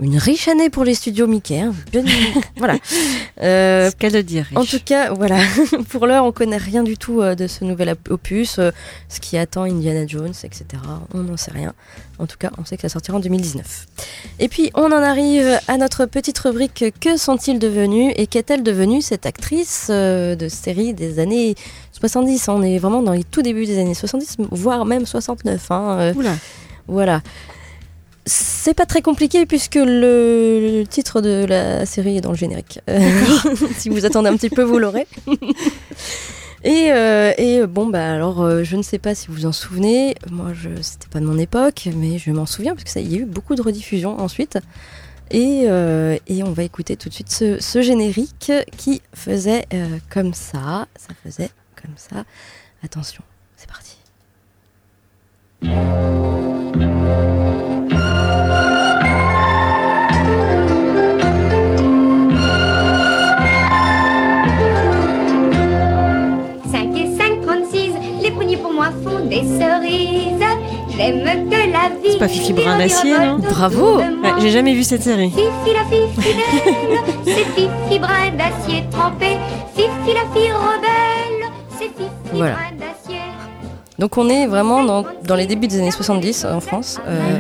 une riche année pour les studios Mickey. hein. Voilà. Euh, qu'elle de dire. en tout cas, voilà. pour l'heure, on connaît rien du tout euh, de ce nouvel op- opus, euh, ce qui attend Indiana Jones, etc. On n'en sait rien. En tout cas, on sait que ça sortira en 2019. Et puis, on en arrive à notre petite rubrique Que sont-ils devenus? Et qu'est-elle devenue cette actrice euh, de série des années 70 On est vraiment dans les tout débuts des années 70, voire même 69. hein, Oula. voilà. C'est pas très compliqué puisque le, titre de la série est dans le générique. Euh, si vous attendez un petit peu, vous l'aurez. Et, euh, et, bon, bah alors, euh, je ne sais pas si vous vous en souvenez. Moi, je c'était pas de mon époque, mais je m'en souviens parce que ça, il y a eu beaucoup de rediffusions ensuite. Et, euh, et on va écouter tout de suite ce, ce générique qui faisait comme ça. Ça faisait comme ça. Attention, c'est parti. Des cerises. J'aime que la vie. C'est pas Fifi Brin d'Acier, non Bravo Ouais, J'ai jamais vu cette série. Fifi la fille fidèle, c'est Fifi Brin d'acier trempé. Fifi la fille rebelle, c'est Fifi Voilà. Brin d'acier. Donc on est vraiment dans, dans les débuts des années 70 en France. Euh,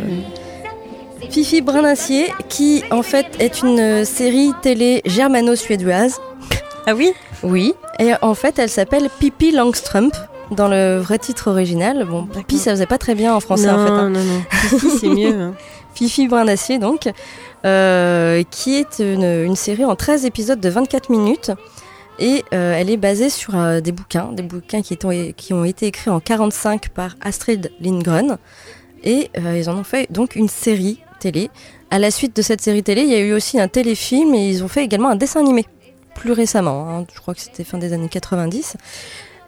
Fifi Brun-Acier, qui en fait est une euh, série télé germano-suédoise. Ah oui? Oui. Et en fait, elle s'appelle Pippi Langstrump dans le vrai titre original. Bon, Pippi, ça faisait pas très bien en français non, en fait. hein. non, non. Fifi, c'est mieux. hein. Fifi Brin d'Acier, donc, euh, qui est une, une série en 13 épisodes de 24 minutes. Et euh, elle est basée sur euh, des bouquins, des bouquins qui ont été écrits en 45 par Astrid Lindgren. Et euh, ils en ont fait donc une série télé. À la suite de cette série télé, il y a eu aussi un téléfilm et ils ont fait également un dessin animé. Plus récemment, hein, je crois que c'était fin des années 90.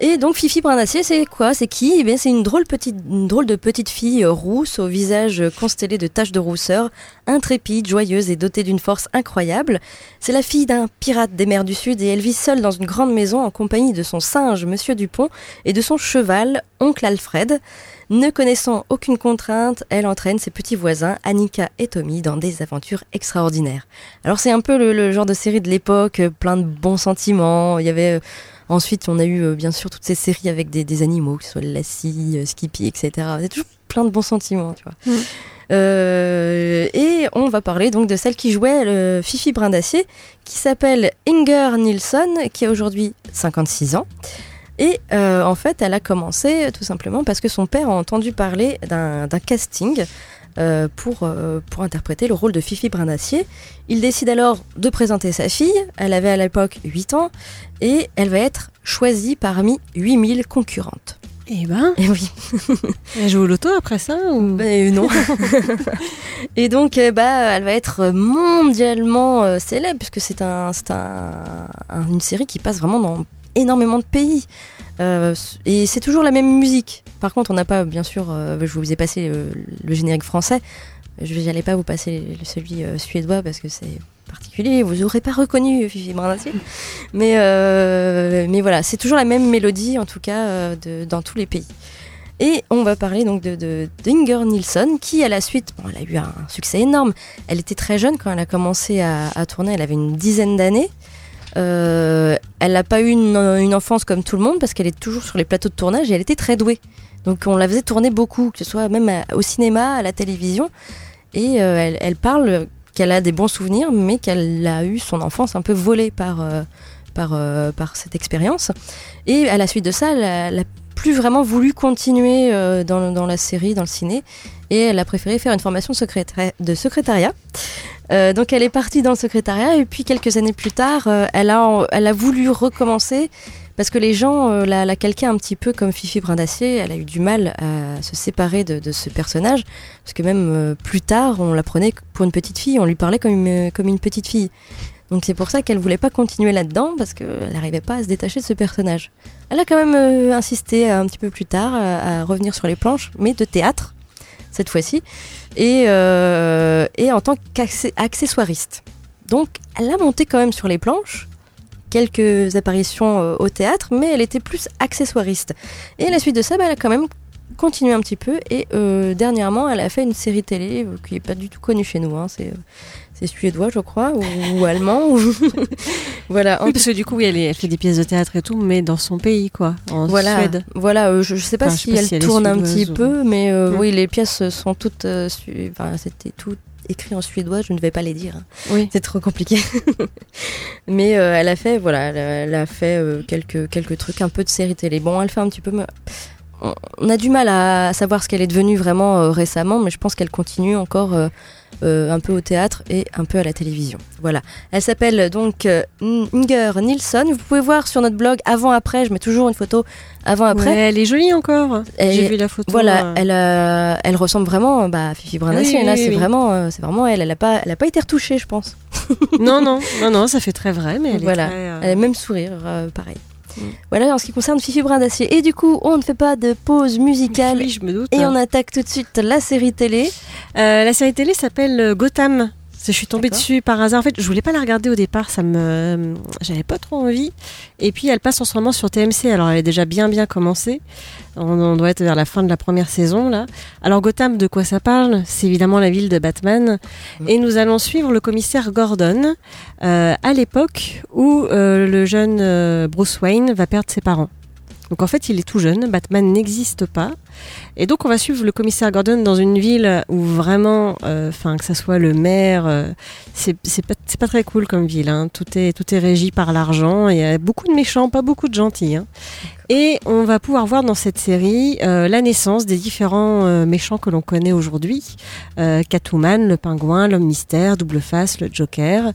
Et donc Fifi Brindacier, c'est quoi? C'est qui? Eh bien, c'est une drôle, petite, drôle de petite fille rousse au visage constellé de taches de rousseur, intrépide, joyeuse et dotée d'une force incroyable. C'est la fille d'un pirate des mers du Sud et elle vit seule dans une grande maison en compagnie de son singe, Monsieur Dupont, et de son cheval, Oncle Alfred. Ne connaissant aucune contrainte, elle entraîne ses petits voisins, Annika et Tommy, dans des aventures extraordinaires. Alors c'est un peu le, le genre de série de l'époque, plein de bons sentiments. Il y avait euh, ensuite, on a eu euh, bien sûr toutes ces séries avec des, des animaux, que ce soit Lassie, euh, Skippy, etc. A toujours plein de bons sentiments, tu vois. Mm. Euh, et on va parler donc de celle qui jouait le Fifi Brin d'Acier, qui s'appelle Inger Nilsson, qui a aujourd'hui 56 ans. Et euh, en fait, elle a commencé tout simplement parce que son père a entendu parler d'un casting euh, pour, euh, pour interpréter le rôle de Fifi Brindacier. Il décide alors de présenter sa fille. Elle avait à l'époque 8 ans et elle va être choisie parmi 8000 concurrentes. Eh ben. Et oui. Elle joue au loto après ça ou... Ben, non. et donc, euh, bah, elle va être mondialement euh, célèbre puisque c'est un, c'est un, un- une série qui passe vraiment dans énormément de pays. Euh, et c'est toujours la même musique. Par contre, on n'a pas, bien sûr, euh, je vous ai passé euh, le générique français. Je n'allais pas vous passer celui euh, suédois parce que c'est particulier. Vous n'aurez pas reconnu Fifi. Mais, voilà, c'est toujours la même mélodie, en tout cas, dans tous les pays. Et on va parler donc de, d'Inger Nilsson, qui à la suite, elle a eu un succès énorme. Elle était très jeune quand elle a commencé à tourner, elle avait une dizaine d'années. Euh, elle n'a pas eu une, enfance comme tout le monde parce qu'elle est toujours sur les plateaux de tournage et elle était très douée. Donc on la faisait tourner beaucoup, que ce soit même au cinéma, à la télévision. Et euh, elle, parle qu'elle a des bons souvenirs, mais qu'elle a eu son enfance un peu volée par, euh, par, cette expérience. Et à la suite de ça, elle a- elle a plus vraiment voulu continuer dans, la série, dans le ciné, et elle a préféré faire une formation de secrétariat. Euh, donc elle est partie dans le secrétariat et puis quelques années plus tard, euh, elle, a, elle a voulu recommencer parce que les gens euh, la, calquaient un petit peu comme Fifi Brindacier. Elle a eu du mal à se séparer de, ce personnage parce que même plus tard, on la prenait pour une petite fille, on lui parlait comme une, comme une petite fille. Donc c'est pour ça qu'elle voulait pas continuer là-dedans parce qu'elle n'arrivait pas à se détacher de ce personnage. Elle a quand même insisté un petit peu plus tard à revenir sur les planches, mais de théâtre cette fois-ci, et, euh, et en tant qu'accessoiriste. Donc elle a monté quand même sur les planches, quelques apparitions euh, au théâtre, mais elle était plus accessoiriste. Et à la suite de ça, bah, elle a quand même continuer un petit peu. Et euh, dernièrement, elle a fait une série télé qui est pas du tout connue chez nous. hein, c'est suédois, je crois, ou, ou allemand. ou- voilà. Oui, parce que du coup, oui, elle, est- elle fait des pièces de théâtre et tout, mais dans son pays, quoi, en voilà, Suède. voilà euh, je, je sais pas Enfin, je si sais pas elle si elle est tourne un petit ou- peu, mais euh, Mm. oui, les pièces sont toutes. euh, su- Enfin, c'était tout écrit en suédois, je ne vais pas les dire. hein. Oui. C'est trop compliqué. mais euh, elle a fait, voilà, elle a, fait quelques, quelques trucs, un peu de série télé. Bon, elle fait un petit peu. mais On, a du mal à savoir ce qu'elle est devenue vraiment euh, récemment, mais je pense qu'elle continue encore. euh, euh, un peu au théâtre et un peu à la télévision. Voilà. Elle s'appelle donc Inger Nilsson. Vous pouvez voir sur notre blog avant-après. Je mets toujours une photo avant-après. Ouais, elle est jolie encore. J'ai vu la photo. Voilà, elle, elle ressemble vraiment bah, à Fifi Brunassi. Oui, là, oui, c'est vraiment, c'est vraiment elle. Elle n'a pas, elle a pas été retouchée, je pense. non, non, non, non, ça fait très vrai, mais elle voilà, est très. elle a même sourire, pareil. Mm. Voilà en ce qui concerne Fifi Brin d'Acier. Et du coup, on ne fait pas de pause musicale. Oui, je me doute. Et on attaque tout de suite la série télé. Euh, la série télé s'appelle euh, Gotham. Je suis tombée dessus par hasard. En fait, je voulais pas la regarder au départ, ça me, j'avais pas trop envie. Et puis, elle passe en ce moment sur TMC. Alors, elle est déjà bien, bien commencée. On, on doit être vers la fin de la première saison là. Alors, Gotham, de quoi ça parle? C'est évidemment la ville de Batman. Et nous allons suivre le commissaire Gordon euh, à l'époque où euh, le jeune euh, Bruce Wayne va perdre ses parents. Donc en fait, il est tout jeune, Batman n'existe pas. Et donc on va suivre le commissaire Gordon dans une ville où vraiment, enfin que ça soit le maire, euh, c'est pas, très cool comme ville. hein. Tout, est, tout est régi par l'argent. Il y a beaucoup de méchants, pas beaucoup de gentils. hein. Et on va pouvoir voir dans cette série euh, la naissance des différents euh, méchants que l'on connaît aujourd'hui. Euh, Catwoman, le pingouin, l'homme mystère, Double Face, le Joker.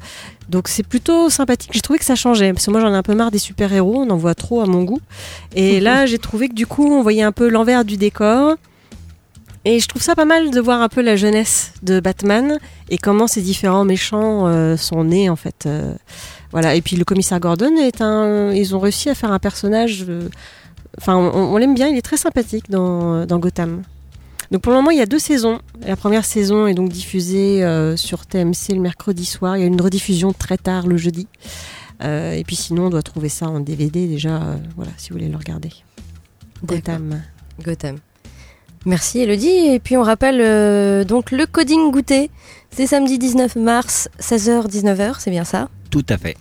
Donc c'est plutôt sympathique. J'ai trouvé que ça changeait. Parce que moi j'en ai un peu marre des super-héros, on en voit trop à mon goût. Et là j'ai trouvé que du coup on voyait un peu l'envers du décor. Et je trouve ça pas mal de voir un peu la jeunesse de Batman et comment ces différents méchants euh, sont nés en fait. Euh, voilà. Et puis le commissaire Gordon est un. Ils ont réussi à faire un personnage. euh, Enfin, on, on l'aime bien. Il est très sympathique dans, dans Gotham. Donc pour le moment, il y a deux saisons. La première saison est donc diffusée sur TMC le mercredi soir. Il y a une rediffusion très tard le jeudi. Et puis sinon, on doit trouver ça en DVD déjà. voilà, si vous voulez le regarder. Gotham. Gotham. Merci Elodie. Et puis on rappelle euh, donc le coding goûter. C'est samedi 19 mars, 16h-19h, c'est bien ça? Tout à fait.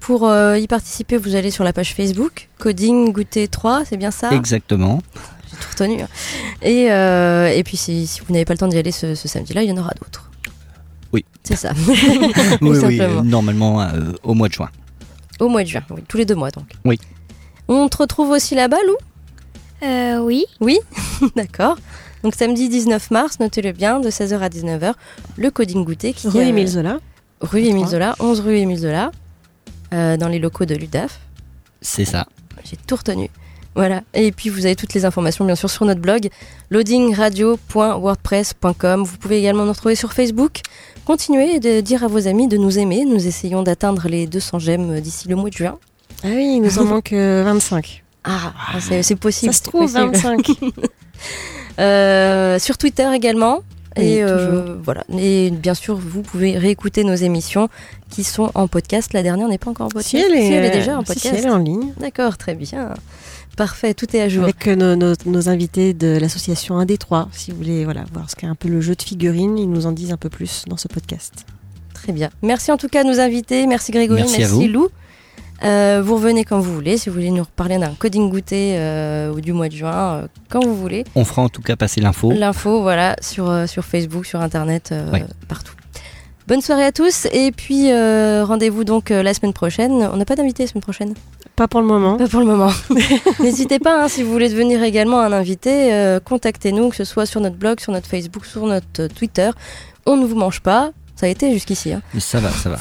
Pour euh, y participer, vous allez sur la page Facebook, Coding Goûter 3, c'est bien ça? Exactement. J'ai tout retenu. hein. Et, euh, et puis si, si vous n'avez pas le temps d'y aller ce, ce samedi-là, il y en aura d'autres. Oui. C'est ça. oui, oui, normalement au mois de juin. Au mois de juin, oui, tous les deux mois donc. Oui. On te retrouve aussi là-bas, Lou? Euh, oui. Oui, d'accord. Donc samedi 19 mars, notez-le bien, de 16h à 19h, le coding goûter qui Rue euh, Émile Zola. Rue Émile Zola, 11 rue Émile Zola, euh, dans les locaux de l'UDAF. C'est ça. J'ai tout retenu. Voilà. Et puis vous avez toutes les informations bien sûr sur notre blog loadingradio.wordpress.com. Vous pouvez également nous retrouver sur Facebook. Continuez de dire à vos amis de nous aimer. Nous essayons d'atteindre les 200 j'aime d'ici le mois de juin. Ah oui, il nous en manque euh, 25. Ah, c'est c'est possible. Ça se trouve, possible. 25. Euh, sur Twitter également. Et euh, voilà. Et bien sûr, vous pouvez réécouter nos émissions qui sont en podcast. La dernière n'est pas encore en podcast. Si elle est, déjà en si, si, podcast. elle est en ligne. D'accord, très bien. Parfait, tout est à jour. Avec euh, nos, nos- nos invités de l'association 1 des 3. Si vous voulez voilà, voir ce qu'est un peu le jeu de figurines, ils nous en disent un peu plus dans ce podcast. Très bien. Merci en tout cas à nos invités. Merci Grégory, Merci à merci, vous. Lou. Euh, vous revenez quand vous voulez. Si vous voulez nous reparler d'un coding goûter euh, ou du mois de juin, euh, quand vous voulez. On fera en tout cas passer l'info. L'info, voilà, sur, euh, sur Facebook, sur Internet, euh, Ouais. partout. Bonne soirée à tous et puis euh, rendez-vous donc euh, la semaine prochaine. On n'a pas d'invité la semaine prochaine? Pas pour le moment. Pas pour le moment. N'hésitez pas, hein, si vous voulez devenir également un invité, euh, contactez-nous, que ce soit sur notre blog, sur notre Facebook, sur notre Twitter. On ne vous mange pas. Ça a été jusqu'ici. hein. Mais ça va, ça va.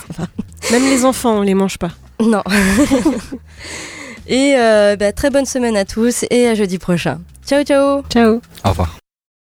Même les enfants, on les mange pas. Non. et euh, bah, très bonne semaine à tous et à jeudi prochain. Ciao, ciao Ciao. Au revoir.